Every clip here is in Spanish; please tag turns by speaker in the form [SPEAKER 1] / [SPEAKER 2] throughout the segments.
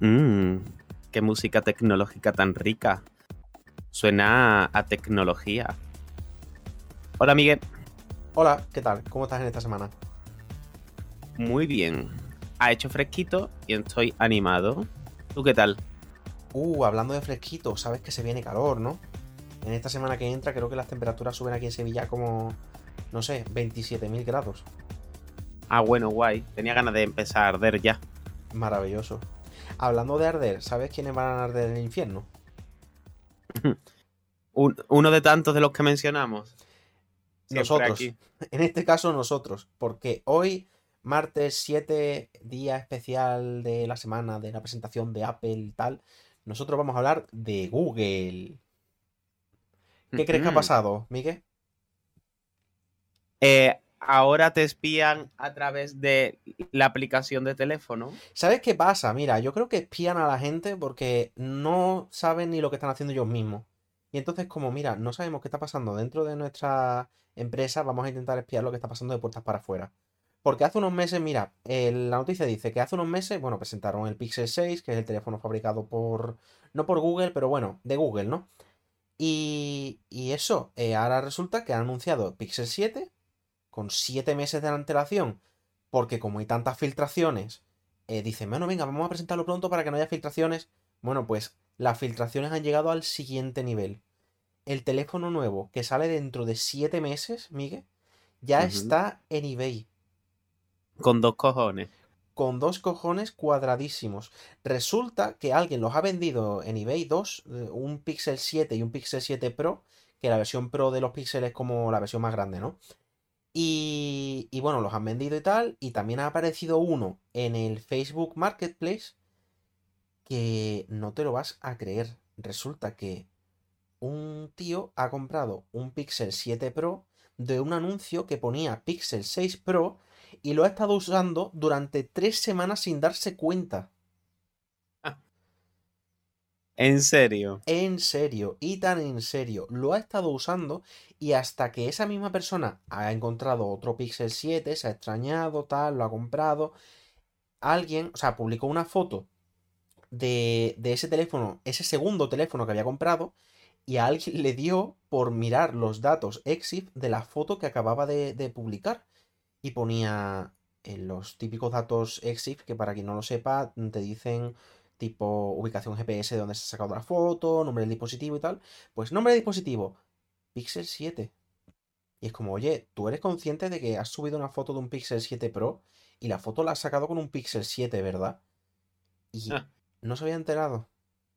[SPEAKER 1] Mmm, qué música tecnológica tan rica. Suena a tecnología. Hola, Miguel.
[SPEAKER 2] Hola, ¿qué tal? ¿Cómo estás en esta semana?
[SPEAKER 1] Muy bien. Ha hecho fresquito y estoy animado. ¿Tú qué tal?
[SPEAKER 2] Uh, hablando de fresquito, sabes que se viene calor, ¿no? En esta semana que entra creo que las temperaturas suben aquí en Sevilla como, no sé, 27.000 grados.
[SPEAKER 1] Ah, bueno, guay. Tenía ganas de empezar a arder ya.
[SPEAKER 2] Maravilloso. Hablando de arder, ¿sabes quiénes van a arder en el infierno?
[SPEAKER 1] uno de tantos de los que mencionamos.
[SPEAKER 2] nosotros. En este caso, nosotros. Porque hoy, martes 7, día especial de la semana de la presentación de Apple y tal, nosotros vamos a hablar de Google. ¿Qué crees que ha pasado, Miguel?
[SPEAKER 1] Eh, ahora te espían a través de la aplicación de teléfono.
[SPEAKER 2] ¿Sabes qué pasa? Mira, yo creo que espían a la gente porque no saben ni lo que están haciendo ellos mismos. Y entonces, como mira, no sabemos qué está pasando dentro de nuestra empresa, vamos a intentar espiar lo que está pasando de puertas para afuera. Porque hace unos meses, mira, la noticia dice que hace unos meses, bueno, presentaron el Pixel 6, que es el teléfono fabricado por, no por Google, pero bueno, de Google, ¿no? Y, y eso, eh, ahora resulta que han anunciado Pixel 7, con 7 meses de antelación, porque como hay tantas filtraciones, eh, dicen, bueno, venga, vamos a presentarlo pronto para que no haya filtraciones. Bueno, pues las filtraciones han llegado al siguiente nivel. El teléfono nuevo que sale dentro de 7 meses, Miguel, ya está en eBay.
[SPEAKER 1] Con dos cojones.
[SPEAKER 2] Con dos cojones cuadradísimos. Resulta que alguien los ha vendido en eBay dos, eh, un Pixel 7 y un Pixel 7 Pro, que la versión Pro de los píxeles es como la versión más grande, ¿no? Y, bueno, los han vendido y tal. Y también ha aparecido uno en el Facebook Marketplace que no te lo vas a creer. Resulta que un tío ha comprado un Pixel 7 Pro de un anuncio que ponía Pixel 6 Pro y lo ha estado usando durante tres semanas sin darse cuenta.
[SPEAKER 1] ¿En serio?
[SPEAKER 2] En serio, y tan en serio. Lo ha estado usando y hasta que esa misma persona ha encontrado otro Pixel 7, se ha extrañado, tal, lo ha comprado, alguien, o sea, publicó una foto de, de ese teléfono, ese segundo teléfono que había comprado, y a alguien le dio por mirar los datos EXIF de la foto que acababa de, de publicar. Y ponía en los típicos datos EXIF, que para quien no lo sepa, te dicen tipo ubicación GPS de donde se ha sacado la foto, nombre del dispositivo y tal. Pues nombre del dispositivo, Pixel 7. Y es como, oye, tú eres consciente de que has subido una foto de un Pixel 7 Pro y la foto la has sacado con un Pixel 7, ¿verdad? Y ah. no se había enterado.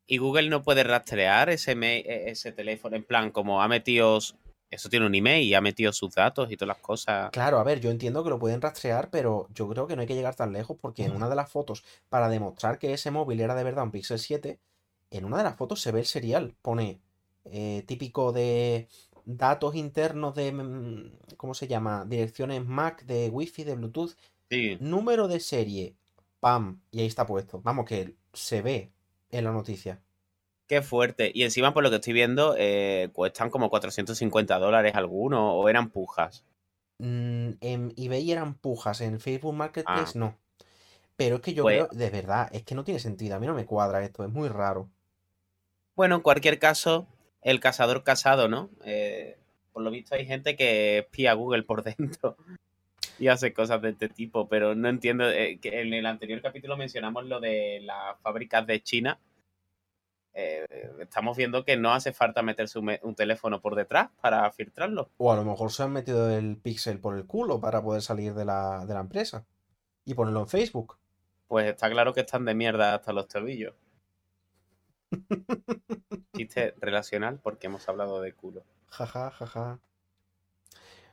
[SPEAKER 1] Y Google no puede rastrear ese, e, ese teléfono en plan como ha metido eso tiene un email y ha metido sus datos y todas las cosas.
[SPEAKER 2] Claro, a ver, yo entiendo que lo pueden rastrear, pero yo creo que no hay que llegar tan lejos porque en una de las fotos, para demostrar que ese móvil era de verdad un Pixel 7, en una de las fotos se ve el serial. Pone eh, típico de datos internos de, mm, ¿cómo se llama? Direcciones MAC, de Wi-Fi, de Bluetooth.
[SPEAKER 1] Sí.
[SPEAKER 2] Número de serie, pam, y ahí está puesto. Vamos, que se ve en la noticia.
[SPEAKER 1] Qué fuerte. Y encima, por lo que estoy viendo, eh, cuestan como 450 dólares algunos o eran pujas.
[SPEAKER 2] Mm, en eBay eran pujas, en Facebook Marketplace ah. no. Pero es que yo pues creo, de verdad, es que no tiene sentido. A mí no me cuadra esto, es muy raro.
[SPEAKER 1] Bueno, en cualquier caso, el cazador casado, ¿no? Eh, por lo visto hay gente que espía a Google por dentro y hace cosas de este tipo, pero no entiendo. Eh, que en el anterior capítulo mencionamos lo de las fábricas de China eh, estamos viendo que no hace falta meterse un, teléfono por detrás para filtrarlo.
[SPEAKER 2] O a lo mejor se han metido el pixel por el culo para poder salir de la, empresa y ponerlo en Facebook.
[SPEAKER 1] Pues está claro que están de mierda hasta los tobillos. Chiste relacional porque hemos hablado de culo.
[SPEAKER 2] Jaja, jaja.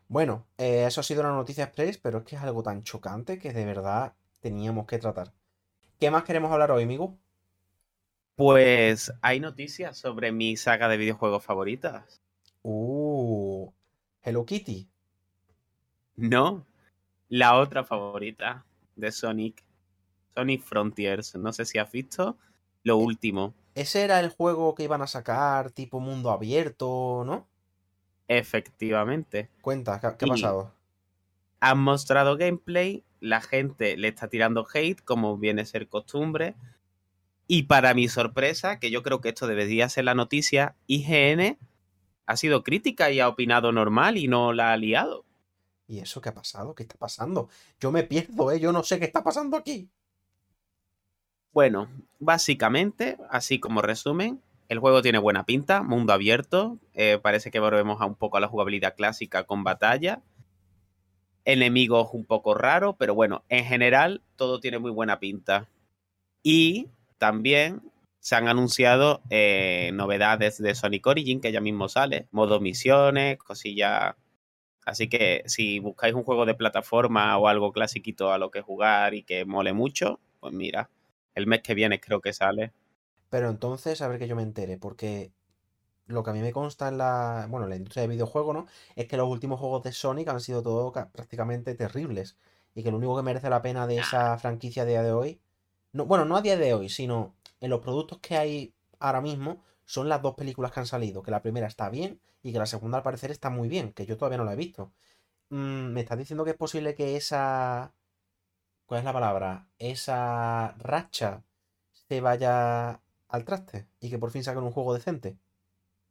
[SPEAKER 2] Bueno, eh, eso ha sido una noticia express, pero es que es algo tan chocante que de verdad teníamos que tratar. ¿Qué más queremos hablar hoy, amigo?
[SPEAKER 1] Pues hay noticias sobre mi saga de videojuegos favoritas.
[SPEAKER 2] Uh, Hello Kitty.
[SPEAKER 1] No, la otra favorita de Sonic. Sonic Frontiers. No sé si has visto lo e, último.
[SPEAKER 2] Ese era el juego que iban a sacar, tipo mundo abierto, ¿no?
[SPEAKER 1] Efectivamente.
[SPEAKER 2] Cuenta, ¿qué, ha pasado?
[SPEAKER 1] Han mostrado gameplay, la gente le está tirando hate, como viene a ser costumbre Y para mi sorpresa, que yo creo que esto debería ser la noticia, IGN ha sido crítica y ha opinado normal y no la ha liado.
[SPEAKER 2] ¿Y eso qué ha pasado? ¿Qué está pasando? Yo me pierdo, ¿eh? Yo no sé qué está pasando aquí.
[SPEAKER 1] Bueno, básicamente, así como resumen, el juego tiene buena pinta, mundo abierto, eh, parece que volvemos a un poco a la jugabilidad clásica con batalla, enemigos un poco raros, pero bueno, en general todo tiene muy buena pinta. Y también se han anunciado eh, novedades de Sonic Origin, que ya mismo sale, modo misiones, cosillas. Así que si buscáis un juego de plataforma o algo clasiquito a lo que jugar y que mole mucho, pues mira, el mes que viene creo que sale.
[SPEAKER 2] Pero entonces, a ver que yo me entere, porque lo que a mí me consta en la, bueno, en la industria de videojuegos, ¿no? Es que los últimos juegos de Sonic han sido todos prácticamente terribles. Y que lo único que merece la pena de esa franquicia a día de hoy, no, bueno, no a día de hoy, sino en los productos que hay ahora mismo, son las dos películas que han salido. Que la primera está bien y que la segunda al parecer está muy bien, que yo todavía no la he visto. Mm, ¿Me estás diciendo que es posible que esa... ¿Cuál es la palabra? Esa racha se vaya al traste y que por fin saquen un juego decente.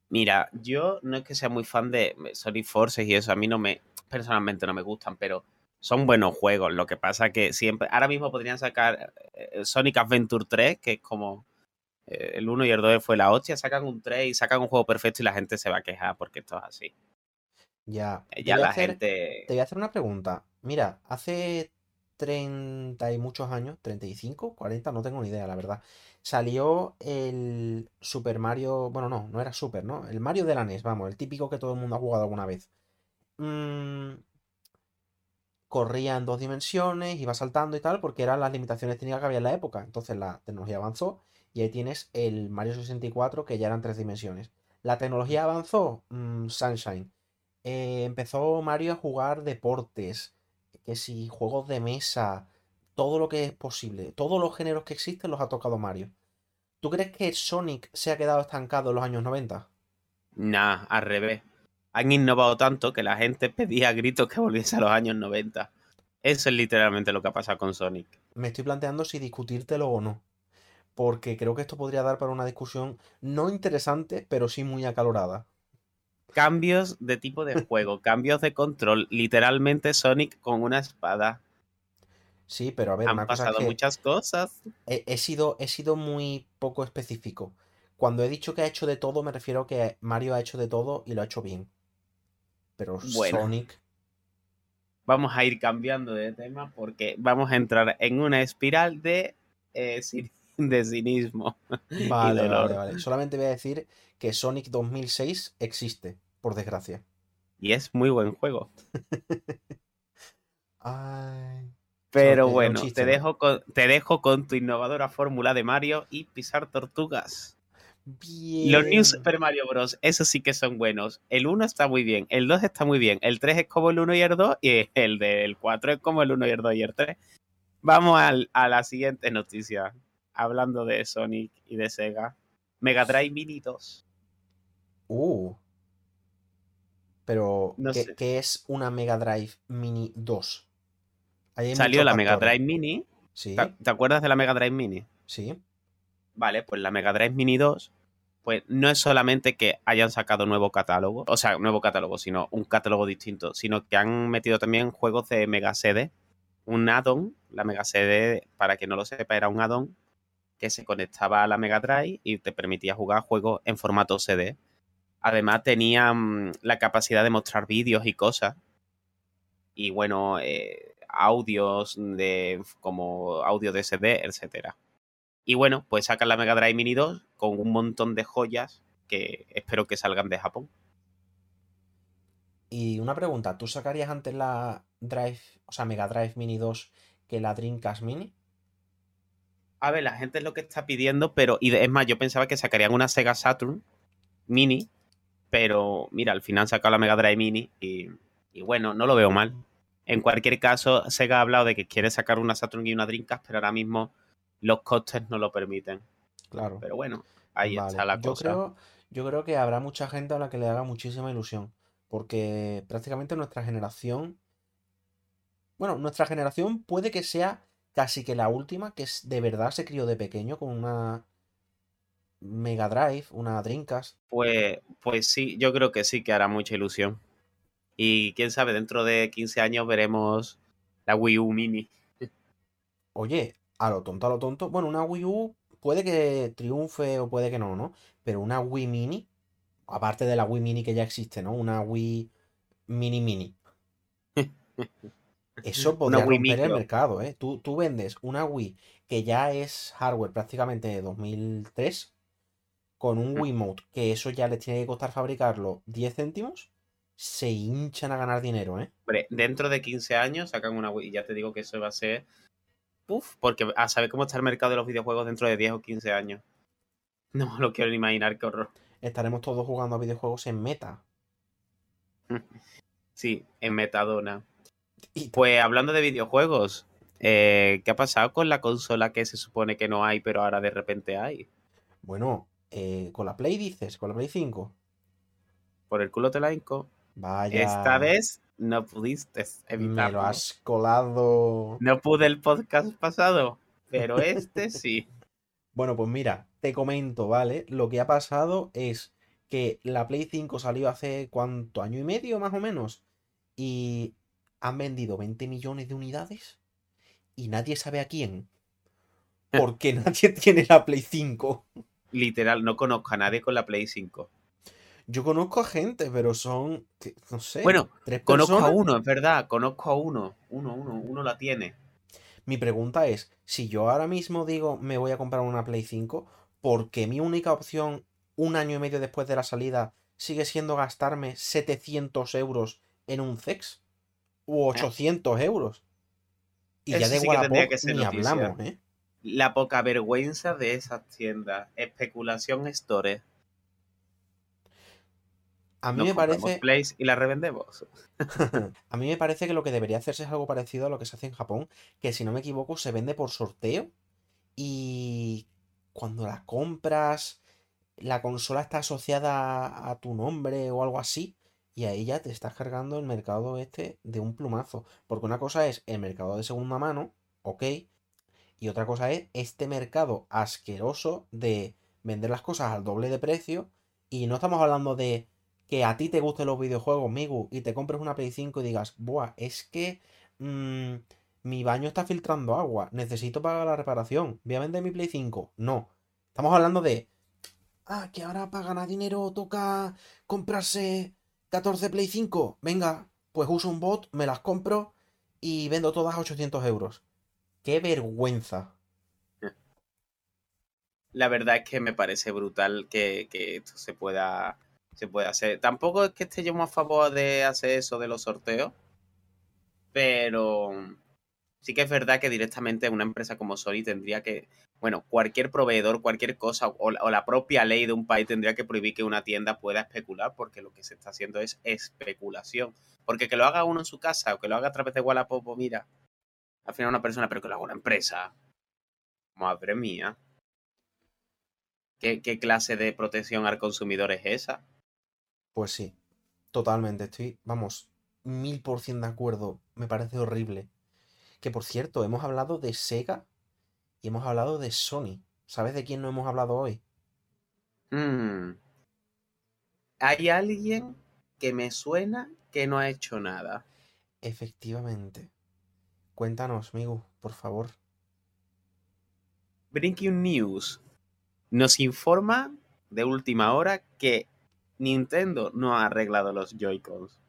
[SPEAKER 1] Mira, yo no es que sea muy fan de Sonic Forces y eso, a mí no me, personalmente no me gustan, pero son buenos juegos. Lo que pasa que siempre, ahora mismo podrían sacar eh, Sonic Adventure 3, que es como eh, el 1 y el 2 fue la hostia, sacan un 3 y sacan un juego perfecto y la gente se va a quejar porque esto es así.
[SPEAKER 2] Ya,
[SPEAKER 1] Eh, Ya la
[SPEAKER 2] hacer-
[SPEAKER 1] gente...
[SPEAKER 2] Te voy a hacer una pregunta. Mira, hace 30 y muchos años, 35, 40, no tengo ni idea, la verdad. Salió el Super Mario, bueno, no, no era Super, ¿no? El Mario de la NES, vamos, el típico que todo el mundo ha jugado alguna vez. Mm, corría en dos dimensiones, iba saltando y tal, porque eran las limitaciones técnicas que había en la época. Entonces la tecnología avanzó y ahí tienes el Mario 64 que ya eran tres dimensiones. La tecnología avanzó, mm, Sunshine. Eh, empezó Mario a jugar deportes, que si juegos de mesa, todo lo que es posible, todos los géneros que existen los ha tocado Mario. ¿Tú crees que Sonic se ha quedado estancado en los años 90?
[SPEAKER 1] Nah, al revés. Han innovado tanto que la gente pedía a gritos que volviese a los años 90. Eso es literalmente lo que ha pasado con Sonic.
[SPEAKER 2] Me estoy planteando si discutírtelo o no. Porque creo que esto podría dar para una discusión no interesante, pero sí muy acalorada.
[SPEAKER 1] Cambios de tipo de juego, cambios de control. Literalmente Sonic con una espada.
[SPEAKER 2] Sí, pero a ver,
[SPEAKER 1] Han
[SPEAKER 2] una cosa es
[SPEAKER 1] pasado
[SPEAKER 2] que
[SPEAKER 1] muchas cosas.
[SPEAKER 2] he, he sido, he sido muy poco específico. Cuando he dicho que ha hecho de todo, me refiero a que Mario ha hecho de todo y lo ha hecho bien. Pero
[SPEAKER 1] Bueno.
[SPEAKER 2] Sonic.
[SPEAKER 1] Vamos a ir cambiando de tema porque vamos a entrar en una espiral de, eh, de cinismo.
[SPEAKER 2] Vale, vale, vale. Solamente voy a decir que Sonic 2006 existe, por desgracia.
[SPEAKER 1] Y es muy buen juego.
[SPEAKER 2] Ay.
[SPEAKER 1] Pero bueno,
[SPEAKER 2] chiste,
[SPEAKER 1] te, dejo con, te dejo con tu innovadora fórmula de Mario y pisar tortugas. Los New
[SPEAKER 2] Bien.
[SPEAKER 1] Super Mario Bros. Esos sí que son buenos. El 1 está muy bien, el 2 está muy bien, el 3 es como el 1 y el 2 y el del 4 es como el 1 y el 2 y el 3. Vamos al- a la siguiente noticia. Hablando de Sonic y de Sega. Mega Drive Mini 2.
[SPEAKER 2] Uh. Pero,
[SPEAKER 1] No
[SPEAKER 2] ¿qué, qué es una Mega Drive Mini 2? Ahí hay
[SPEAKER 1] Salió la Mega. Drive Mini.
[SPEAKER 2] Sí,
[SPEAKER 1] ¿Te, te acuerdas de la Mega Drive Mini?
[SPEAKER 2] sí.
[SPEAKER 1] Vale, pues la Mega Drive Mini 2, pues no es solamente que hayan sacado nuevo catálogo, o sea, nuevo catálogo, sino un catálogo distinto, sino que han metido también juegos de Mega CD, un add-on, la Mega CD, para quien no lo sepa, era un add-on que se conectaba a la Mega Drive y te permitía jugar juegos en formato CD. Además tenía mm, la capacidad de mostrar vídeos y cosas. Y bueno, eh, audios de como audio de CD, etcétera. Y bueno, pues sacan la Mega Drive Mini 2 con un montón de joyas que espero que salgan de Japón.
[SPEAKER 2] Y una pregunta, ¿tú sacarías antes la Drive, o sea, Mega Drive Mini 2 que la Dreamcast Mini?
[SPEAKER 1] A ver, la gente es lo que está pidiendo, pero y es más, yo pensaba que sacarían una Sega Saturn Mini, pero mira, al final sacaron la Mega Drive Mini y, y bueno, no lo veo mal. En cualquier caso, Sega ha hablado de que quiere sacar una Saturn y una Dreamcast, pero ahora mismo los costes no lo permiten.
[SPEAKER 2] Claro.
[SPEAKER 1] Pero bueno, ahí
[SPEAKER 2] Vale,
[SPEAKER 1] está la
[SPEAKER 2] yo
[SPEAKER 1] cosa.
[SPEAKER 2] creo, yo creo que habrá mucha gente a la que le haga muchísima ilusión. Porque prácticamente nuestra generación. Bueno, nuestra generación puede que sea casi que la última que de verdad se crió de pequeño con una Mega Drive, una Dreamcast.
[SPEAKER 1] Pues, pues sí, yo creo que sí que hará mucha ilusión. Y quién sabe, dentro de 15 años veremos la Wii U Mini.
[SPEAKER 2] Oye, a lo tonto, a lo tonto. Bueno, una Wii U puede que triunfe o puede que no, ¿no? Pero una Wii Mini, aparte de la Wii Mini que ya existe, ¿no? Una Wii Mini Mini. Eso podría romper el mercado, ¿eh? Tú, tú vendes una Wii que ya es hardware prácticamente de 2003 con un Wiimote, que eso ya les tiene que costar fabricarlo 10 céntimos, se hinchan a ganar dinero, ¿eh?
[SPEAKER 1] Hombre, dentro de 15 años sacan una Wii y ya te digo que eso va a ser... Uf, porque a saber cómo está el mercado de los videojuegos dentro de 10 o 15 años. No me lo quiero ni imaginar, qué horror.
[SPEAKER 2] Estaremos todos jugando a videojuegos en meta.
[SPEAKER 1] Sí, en Metadona. Pues hablando de videojuegos, eh, ¿qué ha pasado con la consola que se supone que no hay, pero ahora de repente hay?
[SPEAKER 2] Bueno, eh, con la Play dices, con la Play 5.
[SPEAKER 1] Por el culo te la inco. Vaya. Esta vez no pudiste
[SPEAKER 2] evitarlo. Me lo has colado.
[SPEAKER 1] No pude el podcast pasado, pero este sí.
[SPEAKER 2] Bueno, pues mira, te comento, ¿vale? Lo que ha pasado es que la Play 5 salió hace cuánto, año y medio más o menos. Y han vendido 20 millones de unidades y nadie sabe a quién. Porque nadie tiene la Play 5
[SPEAKER 1] literal, no conozco a nadie con la Play 5.
[SPEAKER 2] Yo conozco a gente, pero son, no sé.
[SPEAKER 1] Bueno, conozco a uno, es verdad, conozco a uno. Uno, uno, uno la tiene.
[SPEAKER 2] Mi pregunta es, si yo ahora mismo digo me voy a comprar una Play 5, ¿por qué mi única opción un año y medio después de la salida sigue siendo gastarme 700 euros en un CEX? U 800 eh. euros. Y ya de sí
[SPEAKER 1] ni hablamos, ¿eh? la poca vergüenza de esas tiendas. Especulación Store.
[SPEAKER 2] A mí me parece.
[SPEAKER 1] Place y la revendemos.
[SPEAKER 2] a mí me parece que lo que debería hacerse es algo parecido a lo que se hace en Japón, que si no me equivoco se vende por sorteo y cuando la compras la consola está asociada a tu nombre o algo así y ahí ya te estás cargando el mercado este de un plumazo. Porque una cosa es el mercado de segunda mano, ok, y otra cosa es este mercado asqueroso de vender las cosas al doble de precio. Y no estamos hablando de que a ti te gusten los videojuegos, Migu, y te compres una Play 5 y digas, buah, es que mm, mi baño está filtrando agua, necesito pagar la reparación, voy a vender mi Play 5. No. Estamos hablando de, ah, que ahora para ganar dinero toca comprarse 14 Play 5. Venga, pues uso un bot, me las compro y vendo todas a 800 euros. ¡Qué vergüenza!
[SPEAKER 1] La verdad es que me parece brutal que, esto se pueda, se pueda hacer. Tampoco es que esté yo a favor de hacer eso de los sorteos, pero sí que es verdad que directamente una empresa como Sony tendría que, bueno, cualquier proveedor, cualquier cosa, o, la propia ley de un país tendría que prohibir que una tienda pueda especular, porque lo que se está haciendo es especulación. Porque que lo haga uno en su casa o que lo haga a través de Wallapop, mira, al final una persona, pero que lo haga una empresa. Madre mía. ¿Qué, clase de protección al consumidor es esa?
[SPEAKER 2] Pues sí, totalmente. Estoy, vamos, mil por cien de acuerdo. Me parece horrible. Que por cierto, hemos hablado de Sega y hemos hablado de Sony. ¿Sabes de quién no hemos hablado hoy?
[SPEAKER 1] Hmm. Hay alguien que me suena que no ha hecho nada.
[SPEAKER 2] Efectivamente. Cuéntanos, amigo, por favor.
[SPEAKER 1] Breaking News nos informa de última hora que Nintendo no ha arreglado los Joy-Cons.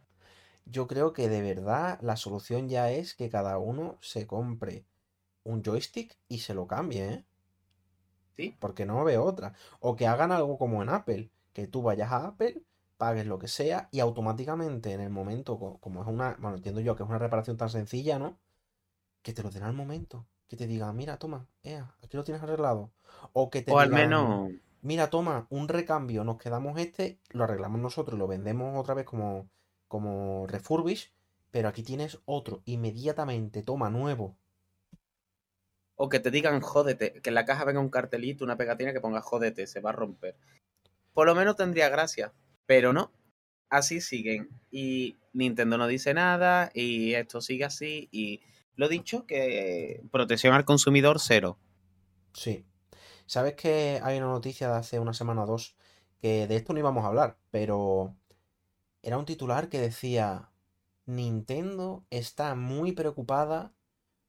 [SPEAKER 2] Yo creo que de verdad la solución ya es que cada uno se compre un joystick y se lo cambie, ¿eh?
[SPEAKER 1] Sí.
[SPEAKER 2] Porque no veo otra. O que hagan algo como en Apple, que tú vayas a Apple, pagues lo que sea y automáticamente en el momento, como es una, bueno, entiendo yo que es una reparación tan sencilla, ¿no? que te lo den al momento. Que te digan, mira, toma, ea, aquí lo tienes arreglado. O que te
[SPEAKER 1] o al menos.
[SPEAKER 2] Mira, toma, un recambio, nos quedamos este, lo arreglamos nosotros lo vendemos otra vez como, como refurbish, pero aquí tienes otro, inmediatamente, toma, nuevo.
[SPEAKER 1] O que te digan, jódete, que en la caja venga un cartelito, una pegatina que ponga jódete, se va a romper. Por lo menos tendría gracia, pero no. Así siguen. Y Nintendo no dice nada, y esto sigue así, y lo dicho, que protección al consumidor cero.
[SPEAKER 2] Sí. ¿Sabes que hay una noticia de hace una semana o dos que de esto no íbamos a hablar, pero era un titular que decía Nintendo está muy preocupada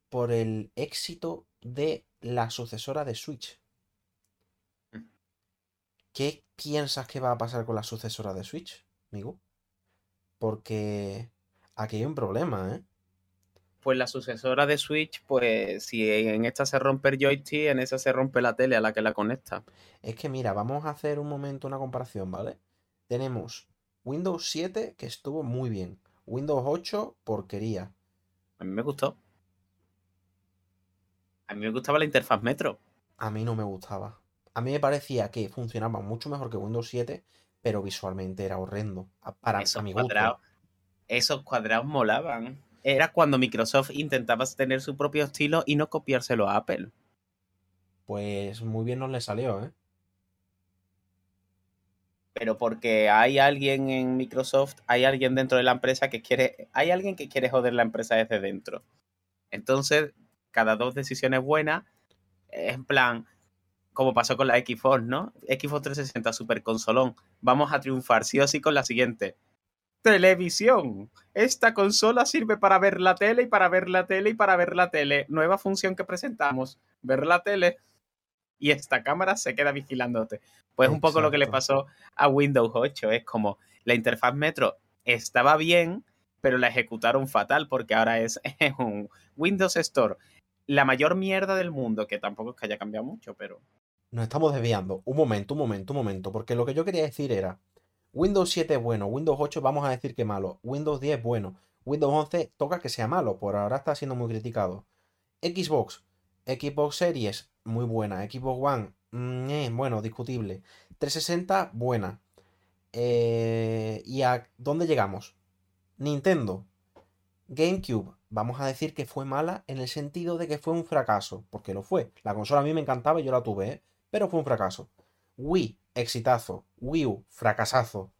[SPEAKER 2] por el éxito de la sucesora de Switch.
[SPEAKER 1] Mm.
[SPEAKER 2] ¿Qué piensas que va a pasar con la sucesora de Switch, amigo? Porque aquí hay un problema, ¿eh?
[SPEAKER 1] Pues la sucesora de Switch, pues si en esta se rompe el joystick, en esa se rompe la tele a la que la conecta.
[SPEAKER 2] Es que mira, vamos a hacer un momento una comparación, ¿vale? Tenemos Windows 7 que estuvo muy bien. Windows 8, porquería.
[SPEAKER 1] A mí me gustó. A mí me gustaba la interfaz Metro.
[SPEAKER 2] A mí no me gustaba. A mí me parecía que funcionaba mucho mejor que Windows 7, pero visualmente era horrendo. Para
[SPEAKER 1] esos
[SPEAKER 2] a mi gusto.
[SPEAKER 1] cuadrados, esos cuadrados molaban. Era cuando Microsoft intentaba tener su propio estilo y no copiárselo a Apple.
[SPEAKER 2] Pues muy bien nos le salió, ¿eh?
[SPEAKER 1] Pero porque hay alguien en Microsoft, hay alguien dentro de la empresa que quiere, hay alguien que quiere joder la empresa desde dentro. Entonces, cada dos decisiones buenas, es en plan, como pasó con la Xbox, ¿no? Xbox 360 Super Consolón. Vamos a triunfar sí o sí con la siguiente. Televisión. Esta consola sirve para ver la tele y para ver la tele y para ver la tele. Nueva función que presentamos, ver la tele. Y esta cámara se queda vigilándote. Pues un poco lo que le pasó a Windows 8. Es como la interfaz Metro estaba bien, pero la ejecutaron fatal porque ahora es un Windows Store. La mayor mierda del mundo, que tampoco es que haya cambiado mucho, pero
[SPEAKER 2] Nos estamos desviando. Un momento, un momento, un momento. Porque lo que yo quería decir era: Windows 7 es bueno, Windows 8 vamos a decir que malo, Windows 10 es bueno, Windows 11 toca que sea malo, por ahora está siendo muy criticado. Xbox, Xbox Series, muy buena. Xbox One, mm, eh, bueno, discutible. 360, buena. Eh, ¿Y a dónde llegamos? Nintendo. GameCube, vamos a decir que fue mala en el sentido de que fue un fracaso, porque lo fue. La consola a mí me encantaba y yo la tuve, ¿eh? pero fue un fracaso. Wii, exitazo. Wii U, fracasazo.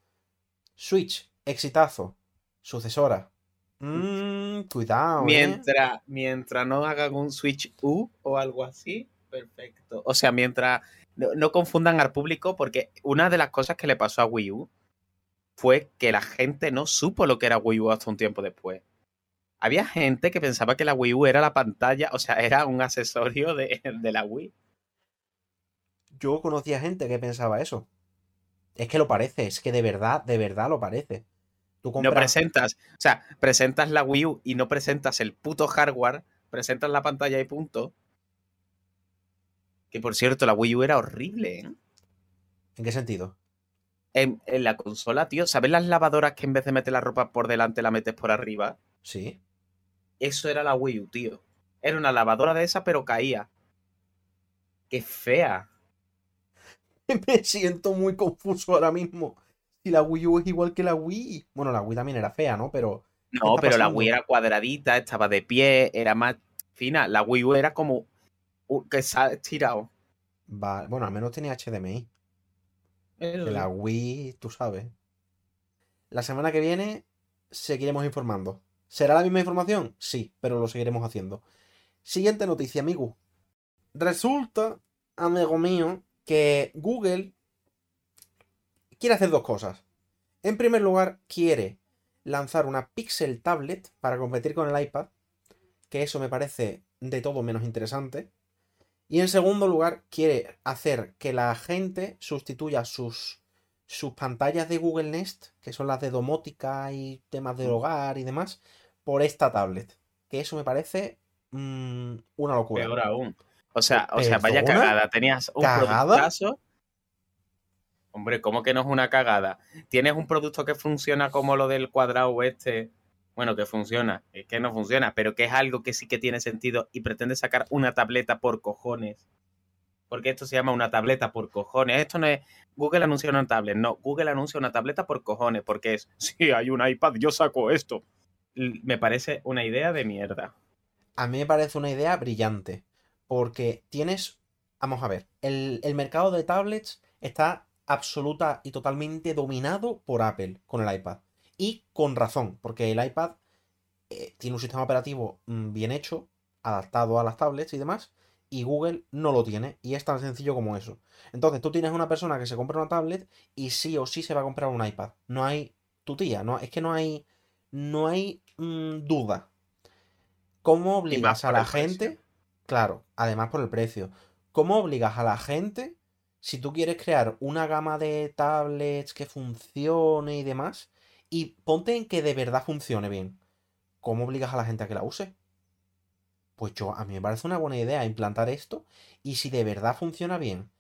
[SPEAKER 2] Switch, exitazo. Sucesora. Mmm, cuidado, ¿eh?
[SPEAKER 1] mientras, mientras no hagan un Switch U o algo así, perfecto. O sea, mientras no, no confundan al público, porque una de las cosas que le pasó a Wii U fue que la gente no supo lo que era Wii U hasta un tiempo después. Había gente que pensaba que la Wii U era la pantalla, o sea, era un accesorio de, de la Wii.
[SPEAKER 2] Yo conocía gente que pensaba eso. Es que lo parece, es que de verdad, de verdad lo parece. Tú
[SPEAKER 1] No presentas, o sea, presentas la Wii U y no presentas el puto hardware, presentas la pantalla y punto. Que por cierto, la Wii U era horrible, ¿eh?
[SPEAKER 2] ¿En qué sentido?
[SPEAKER 1] En, en la consola, tío, ¿sabes las lavadoras que en vez de meter la ropa por delante la metes por arriba?
[SPEAKER 2] Sí.
[SPEAKER 1] Eso era la Wii U, tío. Era una lavadora de esa, pero caía. Qué fea.
[SPEAKER 2] Me siento muy confuso ahora mismo. Si la Wii U es igual que la Wii. Bueno, la Wii también era fea, ¿no? Pero. ¿qué
[SPEAKER 1] No, pero la? Wii era cuadradita, estaba de pie, era más fina. La Wii U era como que se ha estirado.
[SPEAKER 2] Va- Bueno, al menos tenía HDMI. La Wii, tú sabes. La semana que viene seguiremos informando. ¿Será la misma información? Sí, pero lo seguiremos haciendo. Siguiente noticia, amigo. Resulta, amigo mío, que Google quiere hacer dos cosas. En primer lugar, quiere lanzar una Pixel Tablet para competir con el iPad, que eso me parece de todo menos interesante. Y en segundo lugar, quiere hacer que la gente sustituya sus, sus pantallas de Google Nest, que son las de domótica y temas del hogar y demás, por esta tablet. Que eso me parece mm, una locura.
[SPEAKER 1] Peor aún. O sea, o sea, vaya cagada. Tenías un
[SPEAKER 2] ¿Cagada?
[SPEAKER 1] productazo. Hombre, ¿cómo que no es una cagada? Tienes un producto que funciona como lo del cuadrado este. Bueno, que funciona, es que no funciona, pero que es algo que sí que tiene sentido y pretende sacar una tableta por cojones. Porque esto se llama una tableta por cojones. Esto no es Google anuncia una tablet, no, Google anuncia una tableta por cojones, porque es, si hay un iPad, yo saco esto. Me parece una idea de mierda.
[SPEAKER 2] A mí me parece una idea brillante. Porque tienes. Vamos a ver. El, el mercado de tablets está absoluta y totalmente dominado por Apple con el iPad. Y con razón, porque el iPad eh, tiene un sistema operativo mm, bien hecho, adaptado a las tablets y demás, y Google no lo tiene, y es tan sencillo como eso. Entonces tú tienes una persona que se compra una tablet y sí o sí se va a comprar un iPad. No hay tu tía, no, es que no hay, no hay mm, duda. ¿Cómo obligas a la gente? Claro, además por el precio. ¿Cómo obligas a la gente si tú quieres crear una gama de tablets que funcione y demás? Y ponte en que de verdad funcione bien. ¿Cómo obligas a la gente a que la use? Pues yo, a mí me parece una buena idea implantar esto. Y si de verdad funciona bien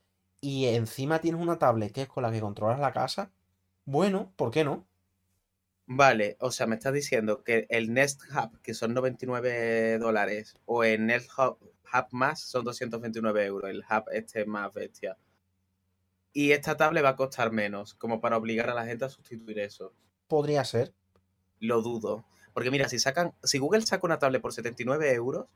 [SPEAKER 2] y encima tienes una tablet que es con la que controlas la casa, bueno, ¿por qué no?
[SPEAKER 1] Vale, o sea, me estás diciendo que el Nest Hub, que son 99 dólares, o el Nest Hub, más son 229 euros, el Hub este más bestia. Y esta tablet va a costar menos, como para obligar a la gente a sustituir eso.
[SPEAKER 2] Podría ser.
[SPEAKER 1] Lo dudo. Porque mira, si sacan, si Google saca una tablet por 79 euros,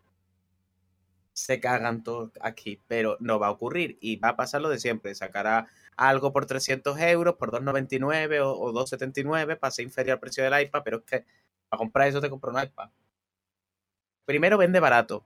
[SPEAKER 1] se cagan todos aquí, pero no va a ocurrir y va a pasar lo de siempre. Sacará algo por 300 euros, por 2,99 o, o 2,79 para ser inferior al precio del iPad, pero es que para comprar eso te compro un iPad. Primero vende barato,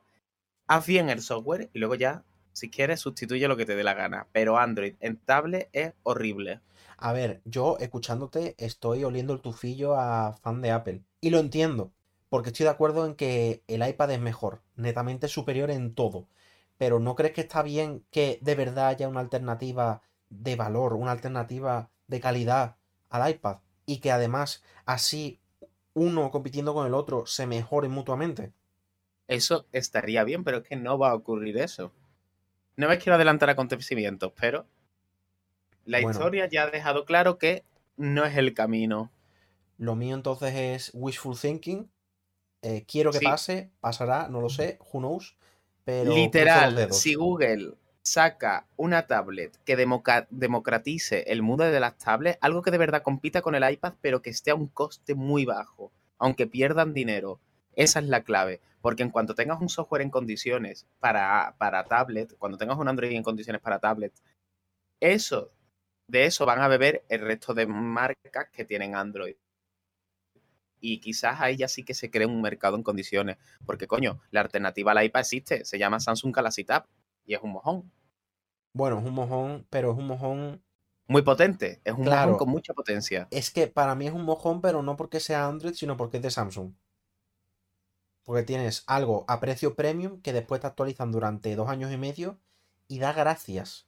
[SPEAKER 1] haz bien el software y luego ya, si quieres, sustituye lo que te dé la gana. Pero Android en tablet es horrible.
[SPEAKER 2] A ver, yo escuchándote estoy oliendo el tufillo a fan de Apple. Y lo entiendo, porque estoy de acuerdo en que el iPad es mejor, netamente superior en todo. Pero ¿no crees que está bien que de verdad haya una alternativa de valor, una alternativa de calidad al iPad? Y que además así uno compitiendo con el otro se mejoren mutuamente.
[SPEAKER 1] Eso estaría bien, pero es que no va a ocurrir eso. No me quiero adelantar acontecimientos, pero la historia ya ha dejado claro que no es el camino.
[SPEAKER 2] Lo mío entonces es wishful thinking. Eh, quiero que pase, pasará, no lo sé, who knows. Pero
[SPEAKER 1] Literal, si Google saca una tablet que democratice el mundo de las tablets, algo que de verdad compita con el iPad, pero que esté a un coste muy bajo, aunque pierdan dinero. Esa es la clave, porque en cuanto tengas un software en condiciones para, para tablet, cuando tengas un Android en condiciones para tablet, eso, de eso van a beber el resto de marcas que tienen Android. Y quizás ahí ya sí que se cree un mercado en condiciones, porque coño, la alternativa a la iPad existe, se llama Samsung Galaxy Tab y es un mojón.
[SPEAKER 2] Bueno, es un mojón, pero es un mojón
[SPEAKER 1] muy potente. Es un mojón con mucha potencia.
[SPEAKER 2] Es que para mí es un mojón, pero no porque sea Android, sino porque es de Samsung. Porque tienes algo a precio premium que después te actualizan durante dos años y medio y da gracias.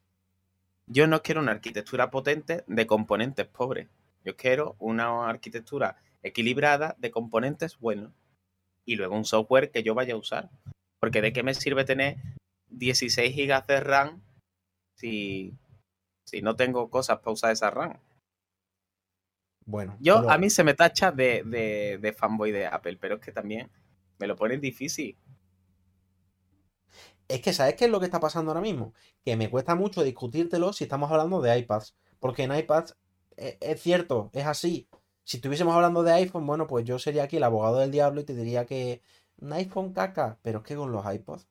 [SPEAKER 1] Yo no quiero una arquitectura potente de componentes pobres. Yo quiero una arquitectura equilibrada de componentes buenos. Y luego un software que yo vaya a usar. Porque de qué me sirve tener 16 GB de RAM si, si no tengo cosas para usar esa RAM. Bueno. Yo, a mí se me tacha de, de, de fanboy de Apple, pero es que también me lo ponen difícil.
[SPEAKER 2] Es que, ¿sabes qué es lo que está pasando ahora mismo? Que me cuesta mucho discutírtelo si estamos hablando de iPads. Porque en iPads e, es, cierto, es así. Si estuviésemos hablando de iPhone, bueno, pues yo sería aquí el abogado del diablo y te diría que un iPhone caca, pero es que con los iPods.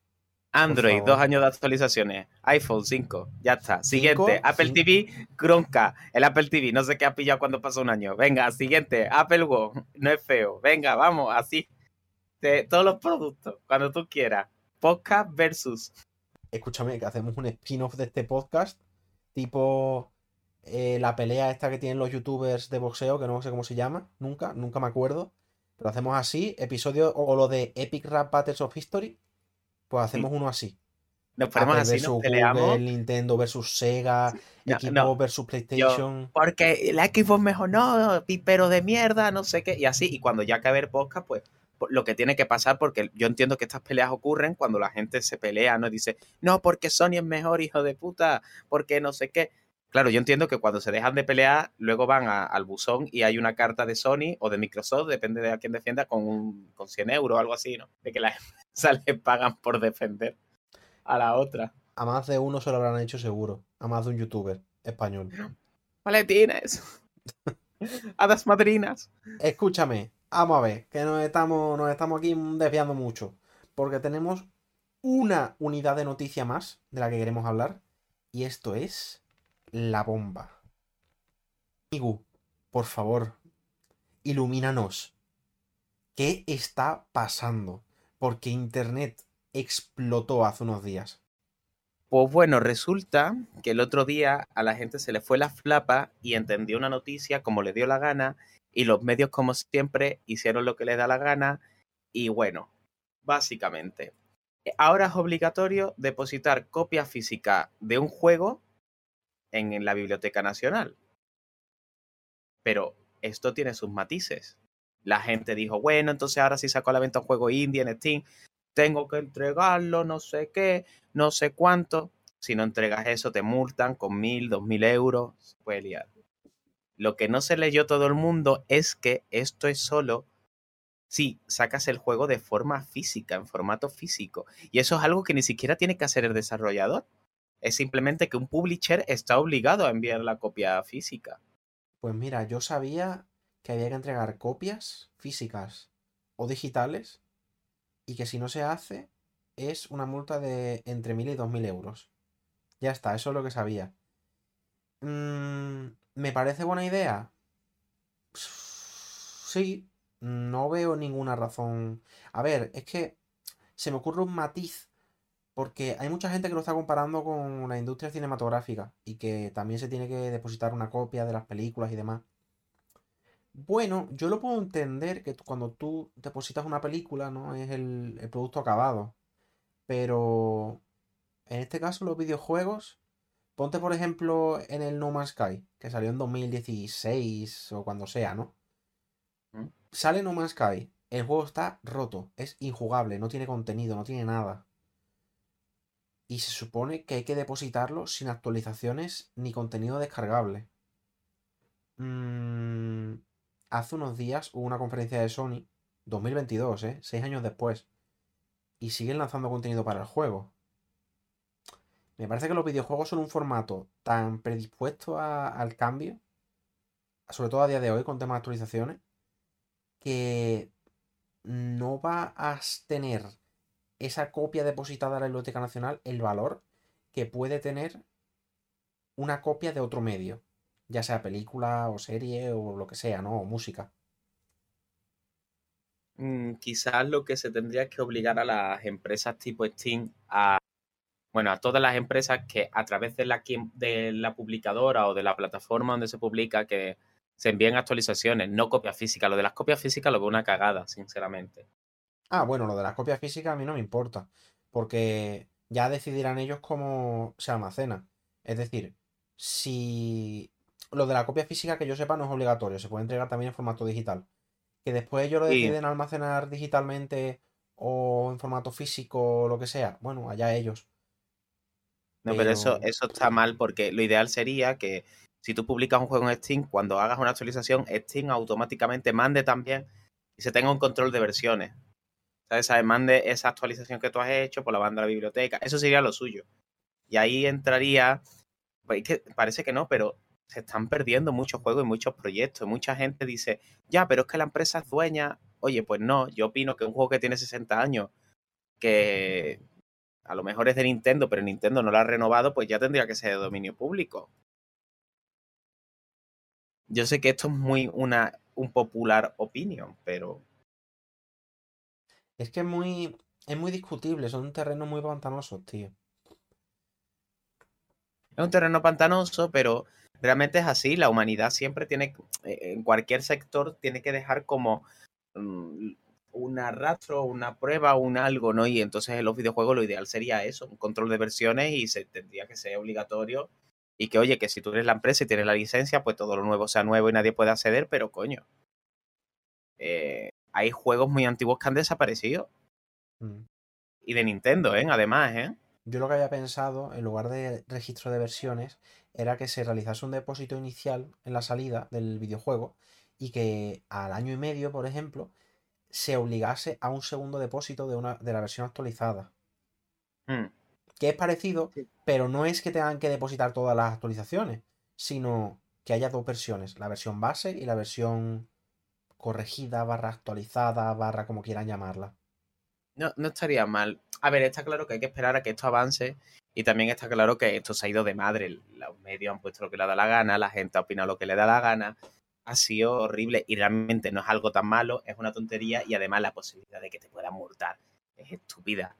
[SPEAKER 1] Android, dos años de actualizaciones. iPhone 5, ya está. Siguiente, Apple TV, Cronca. El Apple TV, no sé qué ha pillado cuando pasó un año. Venga, siguiente, Apple Watch, no es feo. Venga, vamos, así de todos los productos, cuando tú quieras. Podcast versus.
[SPEAKER 2] Escúchame, que hacemos un spin-off de este podcast, tipo eh, la pelea esta que tienen los youtubers de boxeo, que no sé cómo se llama, nunca, nunca me acuerdo. Pero hacemos así, episodio o lo de Epic Rap Battles of History, pues hacemos uno así.
[SPEAKER 1] Nos ponemos así, nos peleamos.
[SPEAKER 2] Nintendo versus Sega, Xbox versus PlayStation.
[SPEAKER 1] porque el Xbox mejor no, pero de mierda, no sé qué, y así. Y cuando ya acabe el podcast, pues lo que tiene que pasar, porque yo entiendo que estas peleas ocurren cuando la gente se pelea, ¿no? Dice, no, porque Sony es mejor, hijo de puta, porque no sé qué. Claro, yo entiendo que cuando se dejan de pelear, luego van al buzón y hay una carta de Sony o de Microsoft, depende de a quién defienda, con, un, con 100 euros o algo así, ¿no? De que las empresas le pagan por defender a la otra.
[SPEAKER 2] A más de uno se lo habrán hecho seguro. A más de un youtuber español.
[SPEAKER 1] Maletines. Hadas madrinas.
[SPEAKER 2] Escúchame, Vamos a ver, que nos estamos, nos estamos aquí desviando mucho. Porque tenemos una unidad de noticia más de la que queremos hablar. Y esto es la bomba. Igu, por favor, ilumínanos. ¿Qué está pasando? Porque Internet explotó hace unos días.
[SPEAKER 1] Pues bueno, resulta que el otro día a la gente se le fue la flapa y entendió una noticia como le dio la gana y los medios como siempre hicieron lo que les da la gana y bueno, básicamente, ahora es obligatorio depositar copia física de un juego en la Biblioteca Nacional. Pero esto tiene sus matices. La gente dijo, bueno, entonces ahora si saco a la venta un juego indie en Steam, tengo que entregarlo, no sé qué, no sé cuánto. Si no entregas eso, te multan con mil, dos mil euros. Se puede liar. Lo que no se leyó todo el mundo es que esto es solo si sacas el juego de forma física, en formato físico. Y eso es algo que ni siquiera tiene que hacer el desarrollador. Es simplemente que un publisher está obligado a enviar la copia física.
[SPEAKER 2] Pues mira, yo sabía que había que entregar copias físicas o digitales y que si no se hace es una multa de entre mil y dos mil euros. Ya está, eso es lo que sabía. Mm, ¿Me parece buena idea? Sí, no veo ninguna razón. A ver, es que se me ocurre un matiz porque hay mucha gente que lo está comparando con la industria cinematográfica y que también se tiene que depositar una copia de las películas y demás. Bueno, yo lo puedo entender que cuando tú depositas una película, ¿no? Es el, el producto acabado. Pero en este caso los videojuegos, ponte por ejemplo en el No Man's Sky, que salió en 2016 o cuando sea, ¿no?
[SPEAKER 1] ¿Mm?
[SPEAKER 2] Sale No Man's Sky, el juego está roto, es injugable, no tiene contenido, no tiene nada. Y se supone que hay que depositarlo sin actualizaciones ni contenido descargable. Mm, hace unos días hubo una conferencia de Sony, 2022, ¿eh? Seis años después. Y siguen lanzando contenido para el juego. Me parece que los videojuegos son un formato tan predispuesto al cambio, sobre todo a día de hoy con temas de actualizaciones, que no va a tener esa copia depositada en la Biblioteca Nacional el valor que puede tener una copia de otro medio, ya sea película o serie o lo que sea, ¿no? O música.
[SPEAKER 1] Mm, quizás lo que se tendría es que obligar a las empresas tipo Steam a, bueno, a todas las empresas que a través de la, de la publicadora o de la plataforma donde se publica que se envíen actualizaciones, no copias físicas. Lo de las copias físicas lo veo una cagada, sinceramente.
[SPEAKER 2] Ah, bueno, lo de las copias físicas a mí no me importa, porque ya decidirán ellos cómo se almacena. Es decir, si lo de la copia física que yo sepa no es obligatorio, se puede entregar también en formato digital. Que después ellos lo
[SPEAKER 1] Sí.
[SPEAKER 2] deciden almacenar digitalmente o en formato físico o lo que sea, bueno, allá ellos.
[SPEAKER 1] No, pero eso,
[SPEAKER 2] Pero
[SPEAKER 1] eso está mal porque lo ideal sería que si tú publicas un juego en Steam, cuando hagas una actualización, Steam automáticamente mande también y se tenga un control de versiones. ¿Sabes? ¿Sabes? Mande esa actualización que tú has hecho, por la banda a la biblioteca. Eso sería lo suyo. Y ahí entraría. Pues es que parece que no, pero se están perdiendo muchos juegos y muchos proyectos. Mucha gente dice, ya, pero es que la empresa es dueña. Oye, pues no, yo opino que un juego que tiene 60 años, que a lo mejor es de Nintendo, pero Nintendo no lo ha renovado, pues ya tendría que ser de dominio público. Yo sé que esto es muy una un popular opinion, pero
[SPEAKER 2] es que es muy, es muy discutible, son terrenos muy pantanosos, tío.
[SPEAKER 1] es un terreno pantanoso, pero realmente es así. La humanidad siempre tiene, eh, en cualquier sector, tiene que dejar como mm, un rastro, una prueba, un algo, ¿no? Y entonces en los videojuegos lo ideal sería eso, un control de versiones y se tendría que ser obligatorio. Y que, oye, que si tú eres la empresa y tienes la licencia, pues todo lo nuevo sea nuevo y nadie puede acceder, pero coño. eh, hay juegos muy antiguos que han desaparecido.
[SPEAKER 2] Mm.
[SPEAKER 1] Y de Nintendo, ¿eh? Además, ¿eh?
[SPEAKER 2] Yo lo que había pensado, en lugar de registro de versiones, era que se realizase un depósito inicial en la salida del videojuego y que al año y medio, por ejemplo, se obligase a un segundo depósito de, una, de la versión actualizada.
[SPEAKER 1] Mm.
[SPEAKER 2] Que es parecido,
[SPEAKER 1] Sí.
[SPEAKER 2] pero no es que tengan que depositar todas las actualizaciones, sino que haya dos versiones, la versión base y la versión corregida, barra actualizada, barra como quieran llamarla.
[SPEAKER 1] No, no estaría mal. A ver, está claro que hay que esperar a que esto avance y también está claro que esto se ha ido de madre. Los medios han puesto lo que le da la gana, la gente ha opinado lo que le da la gana ha sido horrible y realmente no es algo tan malo, es una tontería y además la posibilidad de que te puedan multar es estúpida.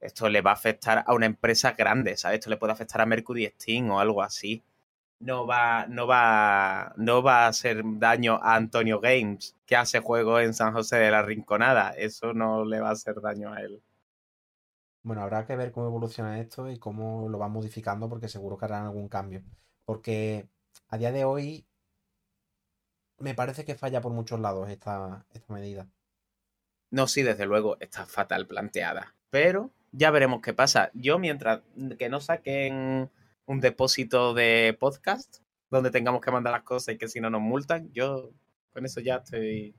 [SPEAKER 1] Esto le va a afectar a una empresa grande, ¿sabes? Esto le puede afectar a Mercury Steam o algo así. No va, no va, no va a hacer daño a Antonio Games, que hace juegos en San José de la Rinconada. Eso no le va a hacer daño a él.
[SPEAKER 2] Bueno, habrá que ver cómo evoluciona esto y cómo lo van modificando, porque seguro que harán algún cambio. Porque a día de hoy me parece que falla por muchos lados esta, esta medida.
[SPEAKER 1] No, sí, desde luego está fatal planteada. Pero ya veremos qué pasa. Yo, mientras que no saquen un depósito de podcast donde tengamos que mandar las cosas y que si no nos multan, yo con eso ya estoy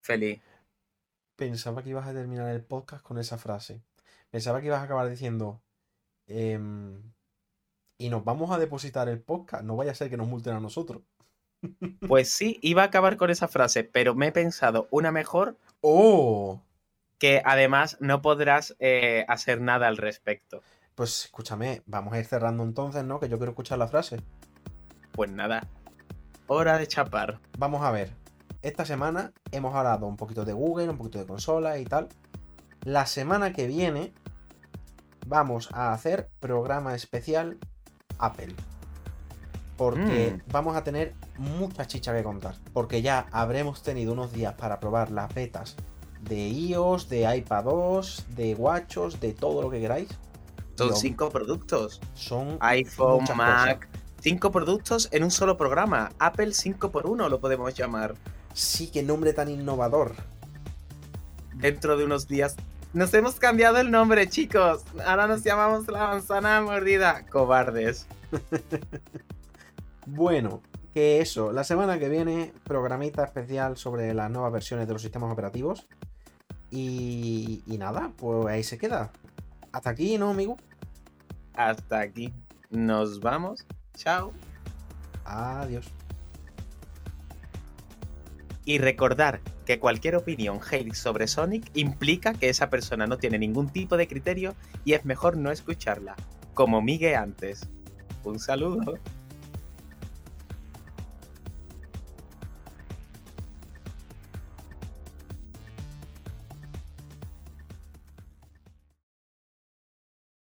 [SPEAKER 1] feliz.
[SPEAKER 2] Pensaba que ibas a terminar el podcast con esa frase. Pensaba que ibas a acabar diciendo. Em, y nos vamos a depositar el podcast. No vaya a ser que nos multen a nosotros.
[SPEAKER 1] Pues sí, iba a acabar con esa frase, pero me he pensado una mejor.
[SPEAKER 2] ¡Oh!
[SPEAKER 1] Que además no podrás eh, hacer nada al respecto.
[SPEAKER 2] Pues escúchame, vamos a ir cerrando entonces, ¿no? Que yo quiero escuchar la frase.
[SPEAKER 1] Pues nada, hora de chapar.
[SPEAKER 2] Vamos a ver. Esta semana hemos hablado un poquito de Google, un poquito de consolas y tal. La semana que viene vamos a hacer programa especial Apple porque
[SPEAKER 1] Mm.
[SPEAKER 2] vamos a tener mucha chicha que contar. Porque ya habremos tenido unos días para probar las betas de iOS, de iPadOS, de WatchOS, de todo lo que queráis.
[SPEAKER 1] Son cinco productos.
[SPEAKER 2] Son
[SPEAKER 1] iPhone, Mac. Cinco productos en un solo programa. Apple 5x1 lo podemos llamar.
[SPEAKER 2] Sí, qué nombre tan innovador.
[SPEAKER 1] Dentro de unos días. Nos hemos cambiado el nombre, chicos. Ahora nos llamamos la manzana mordida. Cobardes.
[SPEAKER 2] Bueno, que eso, la semana que viene, programita especial sobre las nuevas versiones de los sistemas operativos. Y, y nada, pues ahí se queda. Hasta aquí, ¿no, amigo?
[SPEAKER 1] Hasta aquí. Nos vamos. Chao.
[SPEAKER 2] Adiós.
[SPEAKER 1] Y recordar que cualquier opinión hate sobre Sonic implica que esa persona no tiene ningún tipo de criterio y es mejor no escucharla, como Miguel antes. Un saludo.